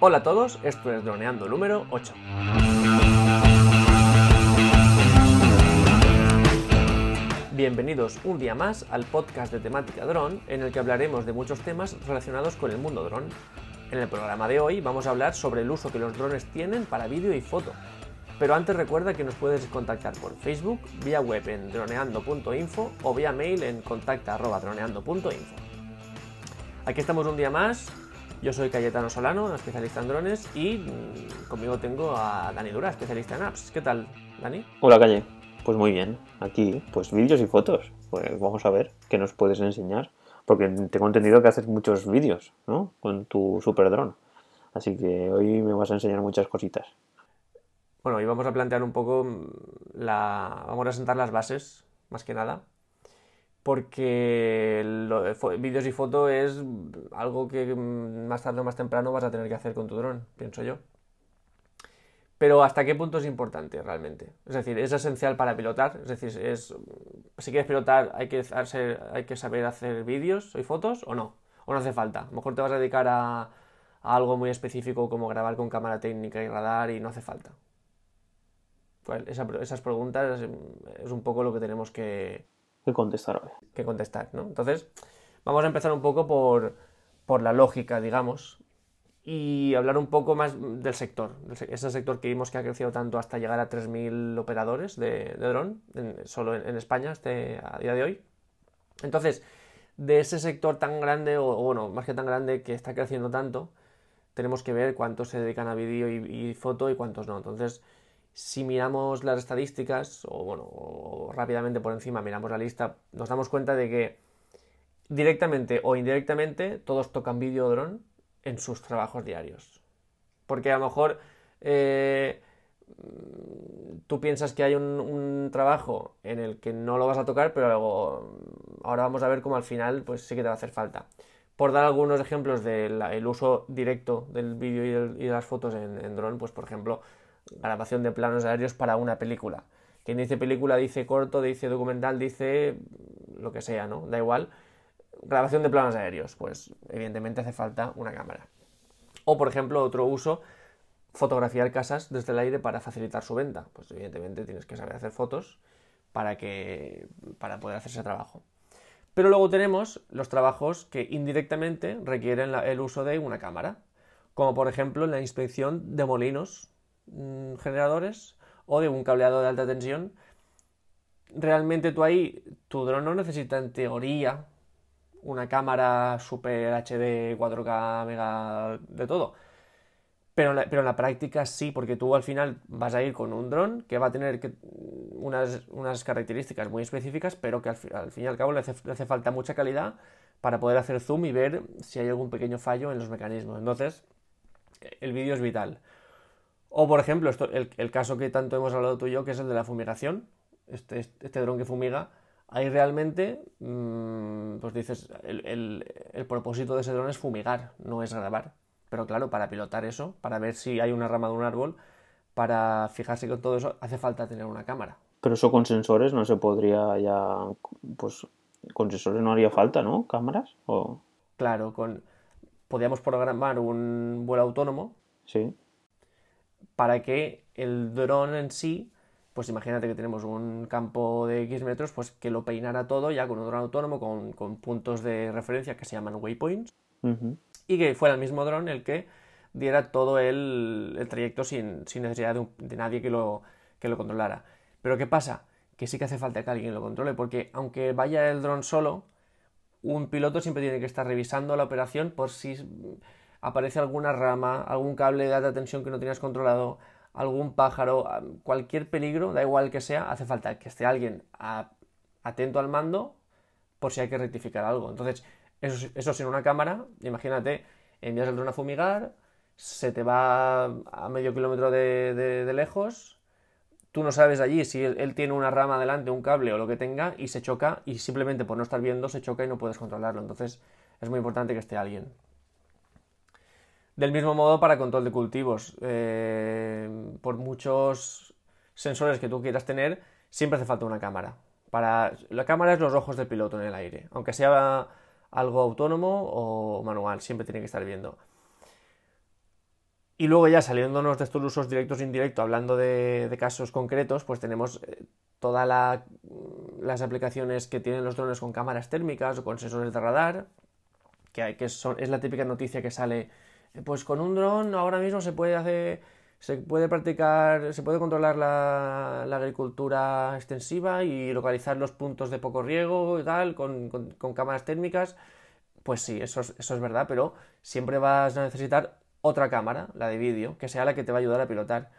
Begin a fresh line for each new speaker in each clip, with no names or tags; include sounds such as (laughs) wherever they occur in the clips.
Hola a todos, esto es Droneando número 8. Bienvenidos un día más al podcast de temática dron en el que hablaremos de muchos temas relacionados con el mundo dron. En el programa de hoy vamos a hablar sobre el uso que los drones tienen para vídeo y foto. Pero antes recuerda que nos puedes contactar por Facebook, vía web en droneando.info o vía mail en contacta.droneando.info. Aquí estamos un día más. Yo soy Cayetano Solano, especialista en drones, y mm, conmigo tengo a Dani Dura, especialista en apps. ¿Qué tal, Dani?
Hola, Calle. Pues muy bien. Aquí, pues vídeos y fotos. Pues vamos a ver qué nos puedes enseñar. Porque tengo entendido que haces muchos vídeos, ¿no? Con tu super dron. Así que hoy me vas a enseñar muchas cositas.
Bueno, hoy vamos a plantear un poco mm, la. Vamos a sentar las bases, más que nada. Porque vídeos y fotos es algo que mm, más tarde o más temprano vas a tener que hacer con tu dron, pienso yo. Pero ¿hasta qué punto es importante realmente? Es decir, ¿es esencial para pilotar? Es decir, es, si quieres pilotar hay que, saber hacer vídeos y fotos o no? ¿O no hace falta? A lo mejor te vas a dedicar a, algo muy específico como grabar con cámara técnica y radar y no hace falta. Pues esas preguntas es un poco lo que tenemos que,
que contestar hoy.
Que contestar, ¿no? Entonces, vamos a empezar un poco por, por la lógica, digamos, y hablar un poco más del sector, ese sector que vimos que ha crecido tanto hasta llegar a 3.000 operadores de, de dron, solo en, España este, a día de hoy. Entonces, de ese sector tan grande, o, bueno, más que tan grande, que está creciendo tanto, tenemos que ver cuántos se dedican a vídeo y, y, foto y cuántos no. Entonces, si miramos las estadísticas, o bueno, rápidamente por encima miramos la lista, nos damos cuenta de que directamente o indirectamente todos tocan dron en sus trabajos diarios. Porque a lo mejor eh, tú piensas que hay un, trabajo en el que no lo vas a tocar, pero luego ahora vamos a ver cómo al final pues sí que te va a hacer falta. Por dar algunos ejemplos del uso directo del vídeo y, de las fotos en, en dron, pues por ejemplo, grabación de planos aéreos para una película. Quien dice película dice corto, dice documental, dice lo que sea, ¿no? Da igual grabación de planos aéreos, pues evidentemente hace falta una cámara. O por ejemplo, otro uso, fotografiar casas desde el aire para facilitar su venta. Pues evidentemente tienes que saber hacer fotos para, que, para poder hacer ese trabajo. Pero luego tenemos los trabajos que indirectamente requieren el uso de una cámara, como por ejemplo la inspección de molinos generadores o de un cableado de alta tensión. Realmente tú ahí, tu dron no necesita en teoría una cámara super HD, 4K, mega, de todo. Pero en, la, pero en la práctica sí, porque tú al final vas a ir con un dron que va a tener que, unas, unas, características muy específicas, pero que al, al fin y al cabo le hace, le hace, falta mucha calidad para poder hacer zoom y ver si hay algún pequeño fallo en los mecanismos. Entonces, el vídeo es vital. O, por ejemplo, esto, el, el, caso que tanto hemos hablado tú y yo, que es el de la fumigación. Este, este dron que fumiga Ahí realmente, mmm, pues dices, el, el, el, propósito de ese dron es fumigar, no es grabar. Pero claro, para pilotar eso, para ver si hay una rama de un árbol, para fijarse con todo eso, hace falta tener una cámara.
Pero eso con sensores no se podría ya, pues con sensores no haría falta, ¿no? ¿Cámaras? O...
Claro, con podríamos programar un vuelo autónomo.
Sí.
Para que el dron en sí pues imagínate que tenemos un campo de X metros, pues que lo peinara todo ya con un dron autónomo, con, con puntos de referencia que se llaman waypoints, uh -huh. y que fuera el mismo dron el que diera todo el, el trayecto sin, sin necesidad de, un, de, nadie que lo, que lo controlara. Pero ¿qué pasa? Que sí que hace falta que alguien lo controle, porque aunque vaya el dron solo, un piloto siempre tiene que estar revisando la operación por si aparece alguna rama, algún cable de alta tensión que no tienes controlado, algún pájaro, cualquier peligro, da igual que sea, hace falta que esté alguien atento al mando por si hay que rectificar algo. Entonces, eso, sin una cámara, imagínate, envías el dron a fumigar, se te va a medio kilómetro de lejos, tú no sabes allí si él, él, tiene una rama delante, un cable o lo que tenga, y se choca, y simplemente por no estar viendo se choca y no puedes controlarlo. Entonces, es muy importante que esté alguien. Del mismo modo para control de cultivos. Eh, por muchos sensores que tú quieras tener, siempre hace falta una cámara. Para, la cámara es los ojos del piloto en el aire. Aunque sea algo autónomo o manual, siempre tiene que estar viendo. Y luego ya saliéndonos de estos usos directos e indirectos, hablando de, casos concretos, pues tenemos eh, todas las aplicaciones que tienen los drones con cámaras térmicas o con sensores de radar, que, es la típica noticia que sale, pues con un dron ahora mismo se puede hacer, se puede practicar, se puede controlar la, agricultura extensiva y localizar los puntos de poco riego y tal con, cámaras térmicas. Pues sí, eso es, es verdad, pero siempre vas a necesitar otra cámara, la de vídeo, que sea la que te va a ayudar a pilotar.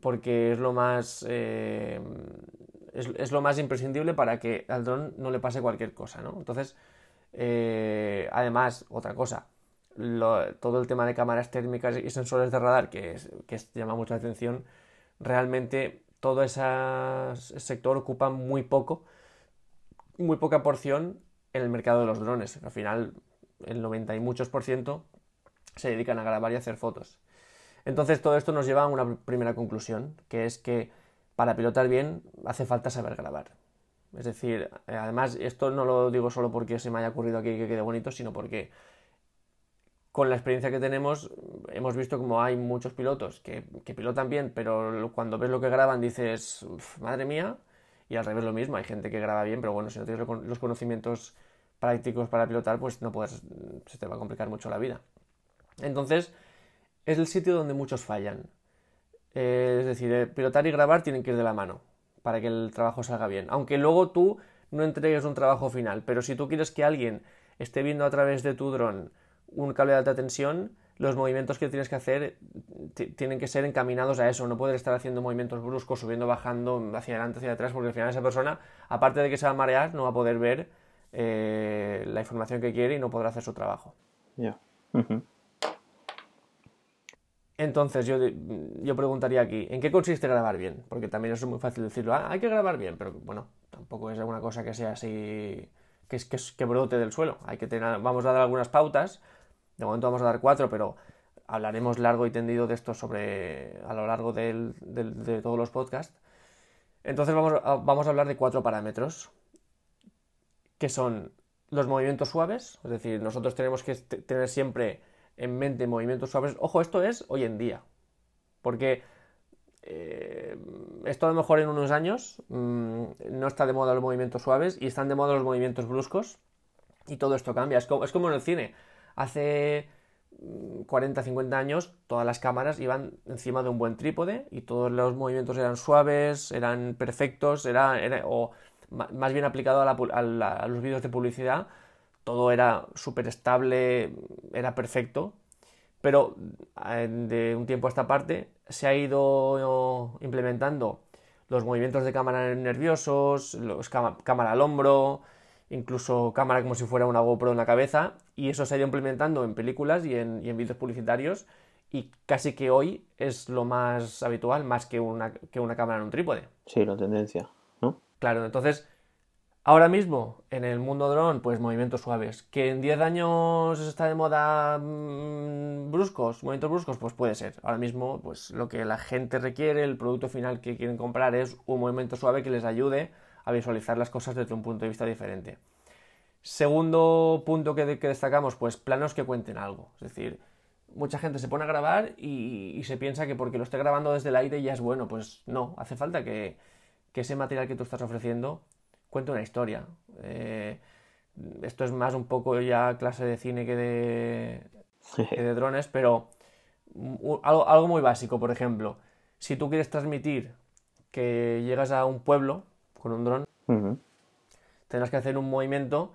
Porque es lo más. Eh, es, lo más imprescindible para que al dron no le pase cualquier cosa, ¿no? Entonces, eh, además, otra cosa. Todo el tema de cámaras térmicas y sensores de radar, que, que llama mucho la atención, realmente todo ese sector ocupa muy poco, muy poca porción en el mercado de los drones. Al final, el 90 y muchos por ciento se dedican a grabar y hacer fotos. Entonces todo esto nos lleva a una primera conclusión, que es que para pilotar bien hace falta saber grabar. Es decir, además esto no lo digo solo porque se me haya ocurrido aquí que quede bonito, sino porque con la experiencia que tenemos hemos visto como hay muchos pilotos que, pilotan bien, pero cuando ves lo que graban dices, madre mía, y al revés lo mismo, hay gente que graba bien, pero bueno, si no tienes los conocimientos prácticos para pilotar, pues no puedes, se te va a complicar mucho la vida. Entonces, es el sitio donde muchos fallan. Eh, es decir, eh, pilotar y grabar tienen que ir de la mano para que el trabajo salga bien. Aunque luego tú no entregues un trabajo final, pero si tú quieres que alguien esté viendo a través de tu dron un cable de alta tensión, los movimientos que tienes que hacer tienen que ser encaminados a eso, no puedes estar haciendo movimientos bruscos, subiendo, bajando, hacia adelante, hacia atrás, porque al final esa persona, aparte de que se va a marear, no va a poder ver eh, la información que quiere y no podrá hacer su trabajo.
Ya.
Entonces yo, yo preguntaría aquí, ¿en qué consiste grabar bien? Porque también es muy fácil decirlo, ah, hay que grabar bien, pero bueno, tampoco es alguna cosa que sea así, que, que, que brote del suelo. Hay que tener, vamos a dar algunas pautas, de momento vamos a dar cuatro, pero hablaremos largo y tendido de esto sobre a lo largo de todos los podcasts. Entonces vamos a, hablar de cuatro parámetros, que son los movimientos suaves, es decir, nosotros tenemos que tener siempre en mente movimientos suaves. Ojo, esto es hoy en día. Porque eh, esto a lo mejor en unos años mm, no está de moda los movimientos suaves y están de moda los movimientos bruscos. Y todo esto cambia. Es como en el cine. Hace 40, mm, 50 años todas las cámaras iban encima de un buen trípode y todos los movimientos eran suaves, eran perfectos, era, o más bien aplicado a, a los vídeos de publicidad todo era súper estable, era perfecto, pero eh, de un tiempo a esta parte se ha ido implementando los movimientos de cámara nerviosos, los cámara al hombro, incluso cámara como si fuera una GoPro en la cabeza, y eso se ha ido implementando en películas y en, y en vídeos publicitarios, y casi que hoy es lo más habitual, más que una, que una cámara en un trípode.
Sí, la tendencia, ¿no?
Claro, entonces Ahora mismo, en el mundo dron, pues movimientos suaves. ¿Que en 10 años está de moda mm, bruscos, movimientos bruscos? Pues puede ser. Ahora mismo, pues lo que la gente requiere, el producto final que quieren comprar es un movimiento suave que les ayude a visualizar las cosas desde un punto de vista diferente. Segundo punto que, destacamos, pues planos que cuenten algo. Es decir, mucha gente se pone a grabar y, se piensa que porque lo esté grabando desde el aire ya es bueno. Pues no, hace falta que ese material que tú estás ofreciendo cuenta una historia. Eh, esto es más un poco ya clase de cine que de, (laughs) de drones, pero algo, muy básico, por ejemplo, si tú quieres transmitir que llegas a un pueblo con un dron, tendrás que hacer un movimiento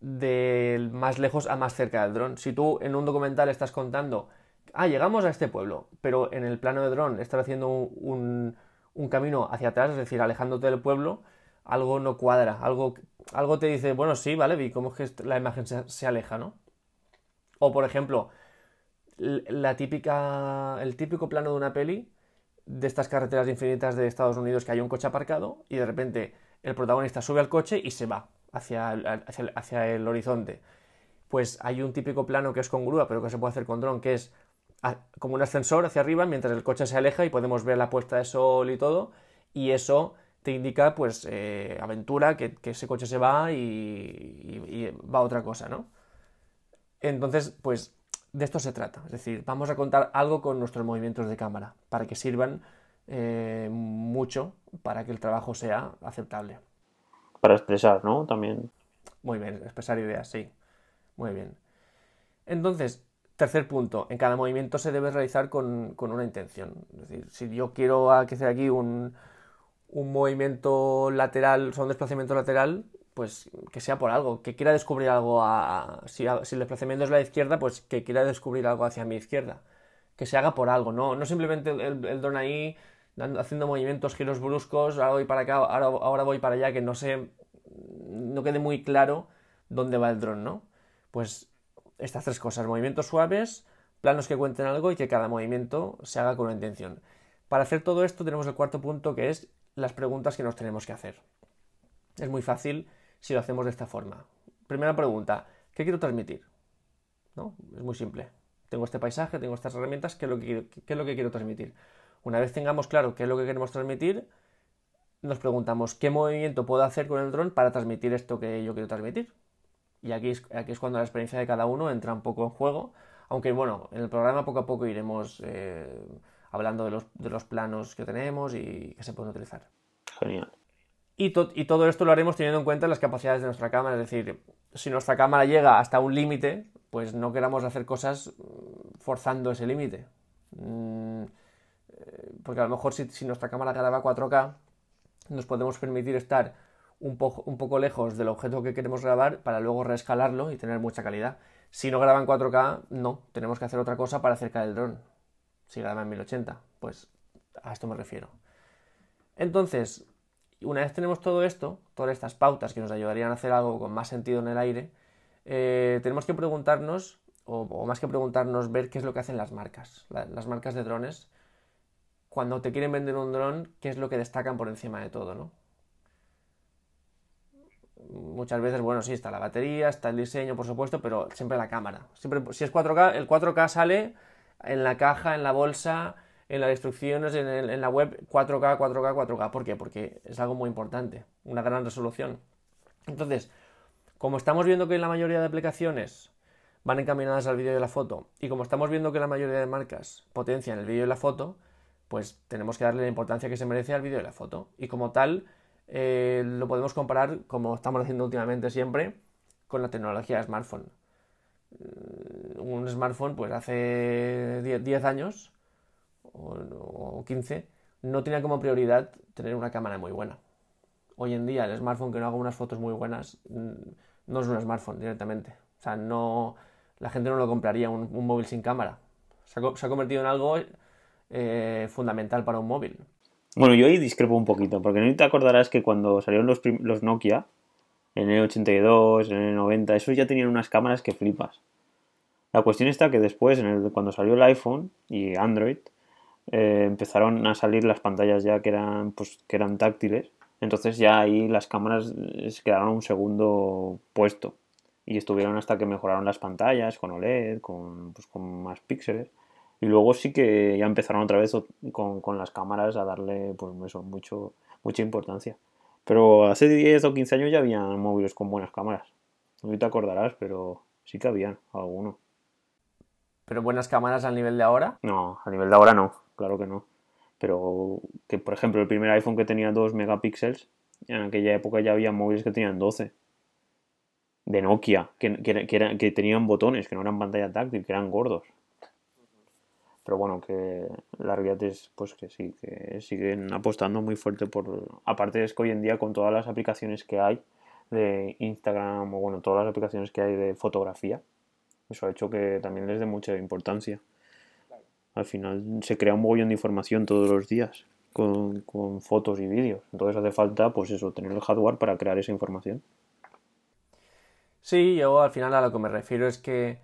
de más lejos a más cerca del dron. Si tú en un documental estás contando, ah, llegamos a este pueblo, pero en el plano de dron estás haciendo un, un camino hacia atrás, es decir, alejándote del pueblo, algo no cuadra, algo, algo te dice, bueno, sí, vale, vi cómo es que la imagen se, aleja, ¿no? O por ejemplo, la típica, el típico plano de una peli de estas carreteras infinitas de Estados Unidos que hay un coche aparcado y de repente el protagonista sube al coche y se va hacia, hacia, el horizonte. Pues hay un típico plano que es con grúa, pero que se puede hacer con dron, que es como un ascensor hacia arriba mientras el coche se aleja y podemos ver la puesta de sol y todo, y eso te indica pues eh, aventura, que, ese coche se va y, va a otra cosa, ¿no? Entonces, pues de esto se trata. Es decir, vamos a contar algo con nuestros movimientos de cámara para que sirvan eh, mucho para que el trabajo sea aceptable.
Para expresar, ¿no? También.
Muy bien, expresar ideas, sí. Muy bien. Entonces, tercer punto, en cada movimiento se debe realizar con, una intención. Es decir, si yo quiero hacer aquí un, un movimiento lateral, o sea, un desplazamiento lateral, pues que sea por algo, que quiera descubrir algo a, si, el desplazamiento es la izquierda, pues que quiera descubrir algo hacia mi izquierda, que se haga por algo, no, no simplemente el, el dron ahí haciendo movimientos, giros bruscos, ahora voy para acá, ahora, ahora voy para allá, que no sé, no quede muy claro dónde va el dron, ¿no? Pues estas tres cosas, movimientos suaves, planos que cuenten algo y que cada movimiento se haga con una intención. Para hacer todo esto tenemos el cuarto punto que es las preguntas que nos tenemos que hacer. Es muy fácil si lo hacemos de esta forma. Primera pregunta, ¿qué quiero transmitir? ¿No? Es muy simple. Tengo este paisaje, tengo estas herramientas, ¿qué es, lo que quiero transmitir? Una vez tengamos claro qué es lo que queremos transmitir, nos preguntamos qué movimiento puedo hacer con el dron para transmitir esto que yo quiero transmitir. Y aquí es, aquí es cuando la experiencia de cada uno entra un poco en juego. Aunque bueno, en el programa poco a poco iremos eh, hablando de los, de los, planos que tenemos y que se pueden utilizar.
Genial.
Y, todo esto lo haremos teniendo en cuenta las capacidades de nuestra cámara. Es decir, si nuestra cámara llega hasta un límite, pues no queramos hacer cosas mm, forzando ese límite. Mm, eh, porque a lo mejor si, nuestra cámara graba 4K, nos podemos permitir estar un, un, poco lejos del objeto que queremos grabar para luego reescalarlo y tener mucha calidad. Si no graba en 4K, no, tenemos que hacer otra cosa para acercar el dron. Si graba en 1080, pues a esto me refiero. Entonces, una vez tenemos todo esto, todas estas pautas que nos ayudarían a hacer algo con más sentido en el aire, eh, tenemos que preguntarnos, o, más que preguntarnos, ver qué es lo que hacen las marcas, las marcas de drones cuando te quieren vender un dron, ¿qué es lo que destacan por encima de todo, no? Muchas veces, bueno, sí, está la batería, está el diseño, por supuesto, pero siempre la cámara. Siempre, si es 4K, el 4K sale en la caja, en la bolsa, en las instrucciones, en, la web, 4K, 4K, 4K. ¿Por qué? Porque es algo muy importante, una gran resolución. Entonces, como estamos viendo que la mayoría de aplicaciones van encaminadas al vídeo y la foto, y como estamos viendo que la mayoría de marcas potencian el vídeo y la foto, pues tenemos que darle la importancia que se merece al vídeo y la foto. Y como tal, eh, lo podemos comparar, como estamos haciendo últimamente siempre, con la tecnología de smartphone. Mm, un smartphone, pues hace 10, años o, 15, no tenía como prioridad tener una cámara muy buena. Hoy en día el smartphone que no haga unas fotos muy buenas no es un smartphone directamente. O sea, no, la gente no lo compraría un, móvil sin cámara. Se ha, se ha, convertido en algo eh, fundamental para un móvil.
Bueno, yo ahí discrepo un poquito, porque no te acordarás que cuando salieron los, los Nokia, en el 82, en el 90, esos ya tenían unas cámaras que flipas. La cuestión está que después, cuando salió el iPhone y Android, eh, empezaron a salir las pantallas ya que eran, pues, que eran táctiles. Entonces ya ahí las cámaras quedaron un segundo puesto. Y estuvieron hasta que mejoraron las pantallas con OLED, con, pues, con más píxeles. Y luego sí que ya empezaron otra vez con, las cámaras a darle pues eso, mucho, mucha importancia. Pero hace 10 o 15 años ya había móviles con buenas cámaras. No te acordarás, pero sí que habían algunos.
¿Pero buenas cámaras al nivel de ahora?
No, a nivel de ahora no, claro que no. Pero que, por ejemplo, el primer iPhone que tenía 2 megapíxeles, en aquella época ya había móviles que tenían 12. De Nokia, que, que, que tenían botones, que no eran pantalla táctil, que eran gordos pero bueno, que la realidad es pues que sí, que siguen apostando muy fuerte por... Aparte es que hoy en día con todas las aplicaciones que hay de Instagram o bueno, todas las aplicaciones que hay de fotografía, eso ha hecho que también les dé mucha importancia. Al final se crea un mogollón de información todos los días con, con fotos y vídeos. Entonces hace falta, pues eso, tener el hardware para crear esa información.
Sí, yo al final a lo que me refiero es que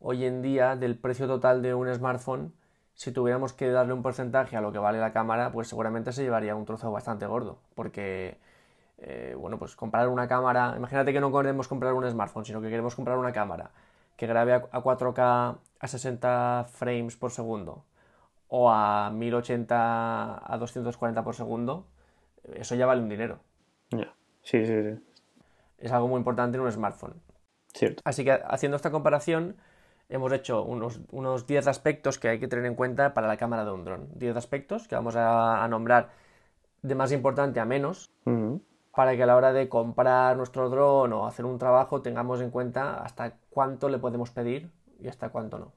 hoy en día del precio total de un smartphone si tuviéramos que darle un porcentaje a lo que vale la cámara, pues seguramente se llevaría un trozo bastante gordo. Porque, eh, bueno, pues comprar una cámara, imagínate que no queremos comprar un smartphone, sino que queremos comprar una cámara que grabe a 4K a 60 frames por segundo o a 1080 a 240 por segundo, eso ya vale un dinero.
Ya, sí, sí, sí.
Es algo muy importante en un smartphone.
Cierto.
Así que haciendo esta comparación, hemos hecho unos, unos 10 aspectos que hay que tener en cuenta para la cámara de un dron. 10 aspectos que vamos a, nombrar de más importante a menos para que a la hora de comprar nuestro dron o hacer un trabajo tengamos en cuenta hasta cuánto le podemos pedir y hasta cuánto no.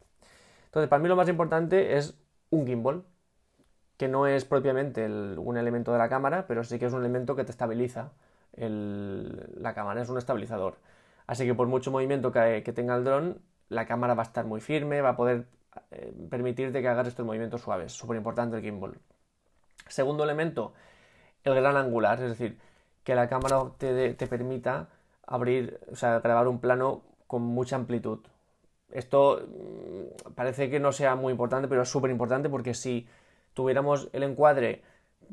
Entonces, para mí lo más importante es un gimbal, que no es propiamente un elemento de la cámara, pero sí que es un elemento que te estabiliza la cámara, es un estabilizador. Así que por mucho movimiento que, tenga el dron, la cámara va a estar muy firme, va a poder eh, permitirte que hagas estos movimientos suaves. Súper importante el gimbal. Segundo elemento, el gran angular, es decir, que la cámara te, te permita abrir, o sea, grabar un plano con mucha amplitud. Esto mm, parece que no sea muy importante, pero es súper importante porque si tuviéramos el encuadre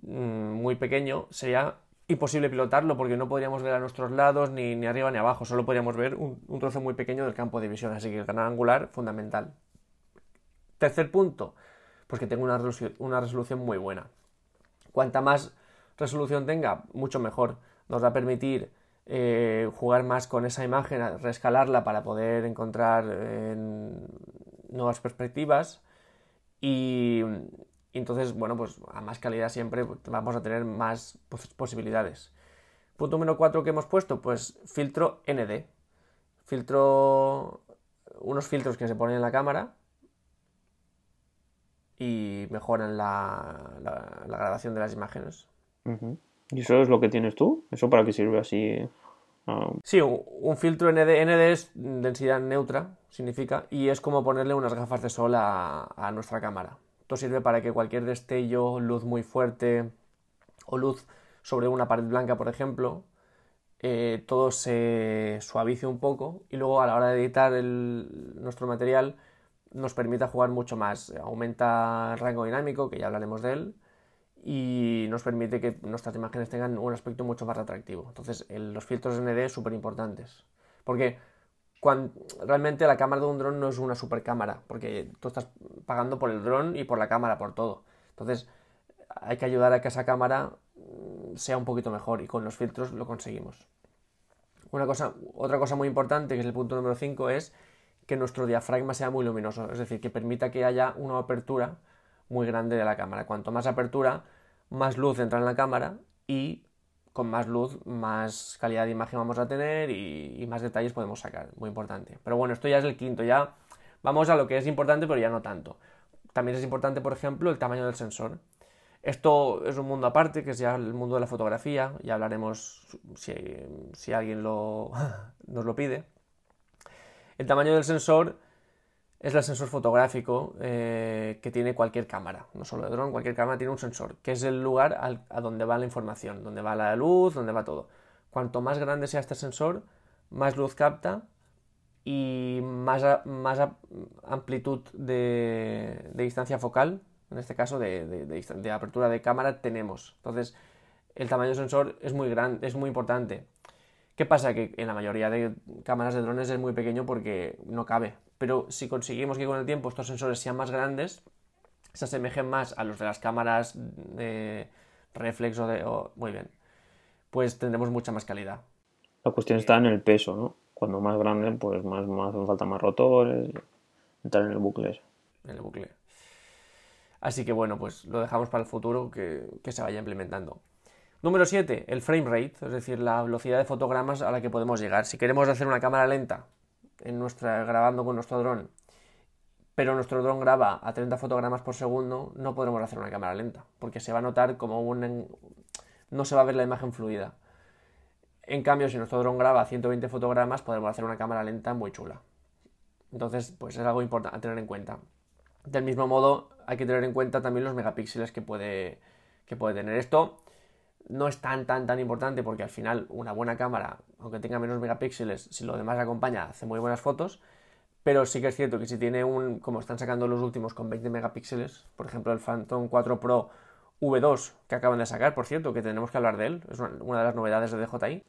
mm, muy pequeño, sería imposible pilotarlo porque no podríamos ver a nuestros lados ni, ni arriba ni abajo, solo podríamos ver un, trozo muy pequeño del campo de visión, así que el canal angular fundamental. Tercer punto, pues que tenga una resolución, una resolución muy buena. Cuanta más resolución tenga, mucho mejor. Nos va a permitir eh, jugar más con esa imagen, rescalarla para poder encontrar nuevas perspectivas y, entonces, bueno, pues a más calidad siempre vamos a tener más posibilidades. Punto número 4 que hemos puesto, pues filtro ND. Filtro, unos filtros que se ponen en la cámara y mejoran la, grabación de las imágenes.
¿Y eso es lo que tienes tú? ¿Eso para qué sirve así?
Ah. Sí, un, filtro ND. ND es densidad neutra, significa, y es como ponerle unas gafas de sol a nuestra cámara. Esto sirve para que cualquier destello, luz muy fuerte o luz sobre una pared blanca, por ejemplo, eh, todo se suavice un poco y luego a la hora de editar nuestro material nos permita jugar mucho más. Aumenta el rango dinámico, que ya hablaremos de él, y nos permite que nuestras imágenes tengan un aspecto mucho más atractivo. Entonces, los filtros ND son súper importantes. Porque realmente la cámara de un dron no es una super cámara, porque tú estás pagando por el dron y por la cámara, por todo. Entonces, hay que ayudar a que esa cámara mm, sea un poquito mejor y con los filtros lo conseguimos. Una cosa, otra cosa muy importante, que es el punto número 5, es que nuestro diafragma sea muy luminoso, es decir, que permita que haya una apertura muy grande de la cámara. Cuanto más apertura, más luz entra en la cámara y con más luz, más calidad de imagen vamos a tener y, más detalles podemos sacar. Muy importante. Pero bueno, esto ya es el quinto. Ya vamos a lo que es importante, pero ya no tanto. También es importante, por ejemplo, el tamaño del sensor. Esto es un mundo aparte, que es ya el mundo de la fotografía. Ya hablaremos si, alguien lo, (laughs) nos lo pide. El tamaño del sensor es el sensor fotográfico eh, que tiene cualquier cámara, no solo de dron, cualquier cámara tiene un sensor, que es el lugar a donde va la información, donde va la luz, donde va todo. Cuanto más grande sea este sensor, más luz capta y más, más amplitud de, distancia focal, en este caso de, apertura de cámara, tenemos. Entonces, el tamaño del sensor es muy grande, es muy importante. ¿Qué pasa? Que en la mayoría de cámaras de drones es muy pequeño porque no cabe, pero si conseguimos que con el tiempo estos sensores sean más grandes, se asemejen más a los de las cámaras de reflex o de... muy bien, pues tendremos mucha más calidad.
La cuestión está en el peso, ¿no? Cuando más grande, pues más, más hacen falta más rotores, entrar en el bucle.
En el bucle. Así que bueno, pues lo dejamos para el futuro que, que se vaya implementando. Número 7, el frame rate, es decir, la velocidad de fotogramas a la que podemos llegar. Si queremos hacer una cámara lenta, en nuestra, grabando con nuestro dron, pero nuestro dron graba a 30 fotogramas por segundo, no podremos hacer una cámara lenta, porque se va a notar como un... no se va a ver la imagen fluida. En cambio, si nuestro dron graba a 120 fotogramas, podremos hacer una cámara lenta muy chula. Entonces, pues es algo importante a tener en cuenta. Del mismo modo, hay que tener en cuenta también los megapíxeles que puede, que puede tener esto no es tan, tan, tan importante porque al final una buena cámara, aunque tenga menos megapíxeles, si lo demás acompaña, hace muy buenas fotos. Pero sí que es cierto que si tiene un, como están sacando los últimos con 20 megapíxeles, por ejemplo el Phantom 4 Pro V2 que acaban de sacar, por cierto, que tenemos que hablar de él, es una, de las novedades de DJI.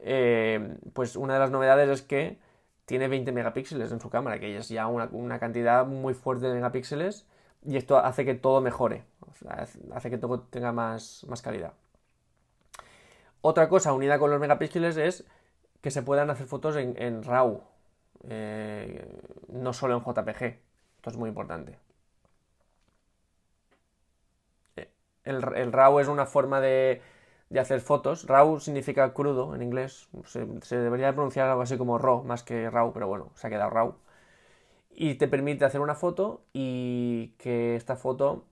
Eh, pues una de las novedades es que tiene 20 megapíxeles en su cámara, que es ya una, cantidad muy fuerte de megapíxeles y esto hace que todo mejore, hace que todo tenga más, más calidad. Otra cosa unida con los megapíxeles es que se puedan hacer fotos en, RAW. eh, no solo en JPG. Esto es muy importante. Eh, el, RAW es una forma de, de, hacer fotos. RAW significa crudo en inglés. Se, se, debería pronunciar algo así como RAW más que RAW, pero bueno, se ha quedado RAW. Y te permite hacer una foto y que esta foto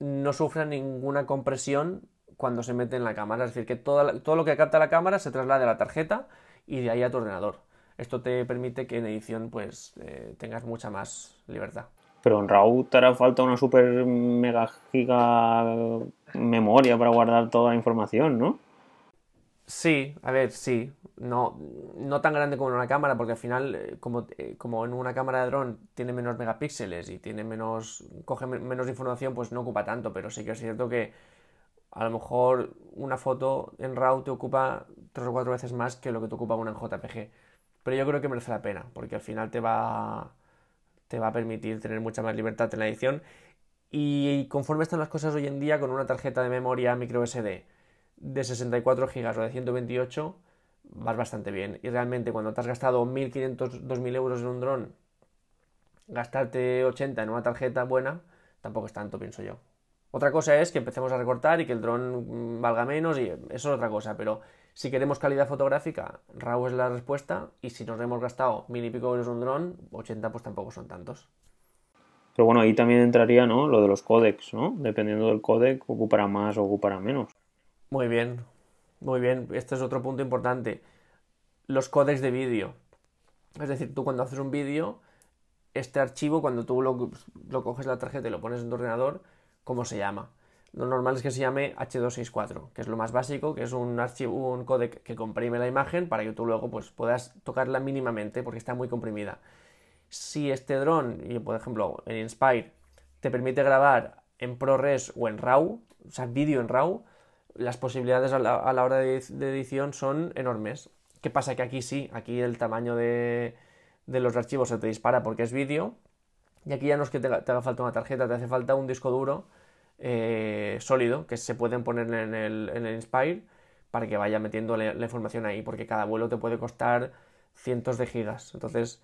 no sufra ninguna compresión cuando se mete en la cámara. Es decir, que todo, todo lo que capta la cámara se traslade a la tarjeta y de ahí a tu ordenador. Esto te permite que en edición pues eh, tengas mucha más libertad.
Pero en RAW te hará falta una super mega giga memoria para guardar toda la información, ¿no?
Sí, a ver, sí. No, no tan grande como en una cámara, porque al final, eh, como, eh, como en una cámara de dron tiene menos megapíxeles y tiene menos. coge menos información, pues no ocupa tanto. Pero sí que es cierto que a lo mejor una foto en RAW te ocupa tres o cuatro veces más que lo que te ocupa una en JPG. Pero yo creo que merece la pena, porque al final te va, te va a permitir tener mucha más libertad en la edición. Y conforme están las cosas hoy en día, con una tarjeta de memoria micro SD de 64 GB o de 128, vas bastante bien. Y realmente cuando te has gastado 1.500, 2.000 euros en un dron, gastarte 80 en una tarjeta buena, tampoco es tanto, pienso yo. Otra cosa es que empecemos a recortar y que el dron valga menos y eso es otra cosa, pero si queremos calidad fotográfica, RAW es la respuesta y si nos hemos gastado mil y pico euros un dron, 80 pues tampoco son tantos.
Pero bueno, ahí también entraría, ¿no? Lo de los códecs, ¿no? Dependiendo del códec, ocupará más o ocupará menos.
Muy bien, muy bien. Este es otro punto importante. Los códecs de vídeo. Es decir, tú cuando haces un vídeo, este archivo, cuando tú lo, lo coges la tarjeta y lo pones en tu ordenador, cómo se llama. Lo normal es que se llame H264, que es lo más básico, que es un archivo, un codec que comprime la imagen para que tú luego pues, puedas tocarla mínimamente porque está muy comprimida. Si este dron, por ejemplo en Inspire, te permite grabar en ProRes o en RAW, o sea, vídeo en RAW, las posibilidades a la, hora de, de, edición son enormes. ¿Qué pasa? Que aquí sí, aquí el tamaño de, de los archivos se te dispara porque es vídeo y aquí ya no es que te, haga falta una tarjeta, te hace falta un disco duro eh, sólido que se pueden poner en el, Inspire para que vaya metiendo la, información ahí, porque cada vuelo te puede costar cientos de gigas. Entonces,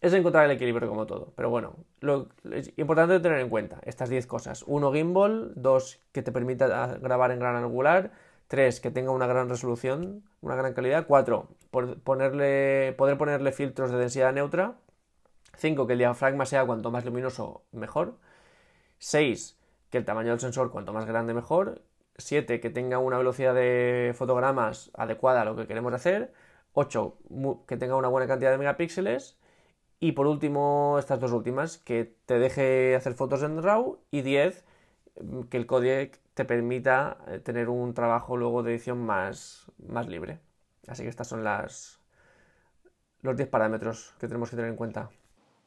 es encontrar el equilibrio como todo. Pero bueno, lo es importante tener en cuenta estas 10 cosas. Uno, gimbal. Dos, que te permita grabar en gran angular. Tres, que tenga una gran resolución, una gran calidad. Cuatro, ponerle, poder ponerle filtros de densidad neutra. 5. Que el diafragma sea cuanto más luminoso, mejor. 6. Que el tamaño del sensor cuanto más grande, mejor. 7. Que tenga una velocidad de fotogramas adecuada a lo que queremos hacer. 8. Que tenga una buena cantidad de megapíxeles. Y por último, estas dos últimas, que te deje hacer fotos en RAW. Y 10. Que el codec te permita tener un trabajo luego de edición más, más libre. Así que estas son las, los 10 parámetros que tenemos que tener en cuenta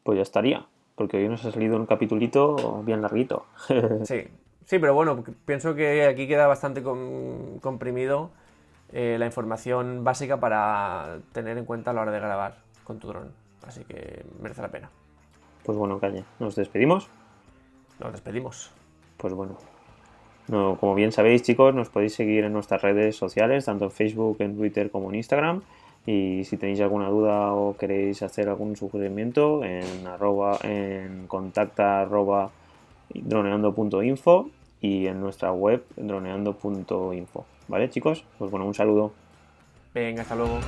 pues ya estaría. Porque hoy nos ha salido un capitulito bien larguito. (laughs)
sí, sí, pero bueno, pienso que aquí queda bastante com comprimido eh, la información básica para tener en cuenta a la hora de grabar con tu dron. Así que merece la pena.
Pues bueno, Calle, ¿nos despedimos?
Nos despedimos.
Pues bueno. No, como bien sabéis, chicos, nos podéis seguir en nuestras redes sociales, tanto en Facebook, en Twitter como en Instagram. Y si tenéis alguna duda o queréis hacer algún sugerimiento, en, arroba, en contacta arroba droneando.info y en nuestra web droneando.info. ¿Vale, chicos? Pues bueno, un saludo.
Venga, hasta luego.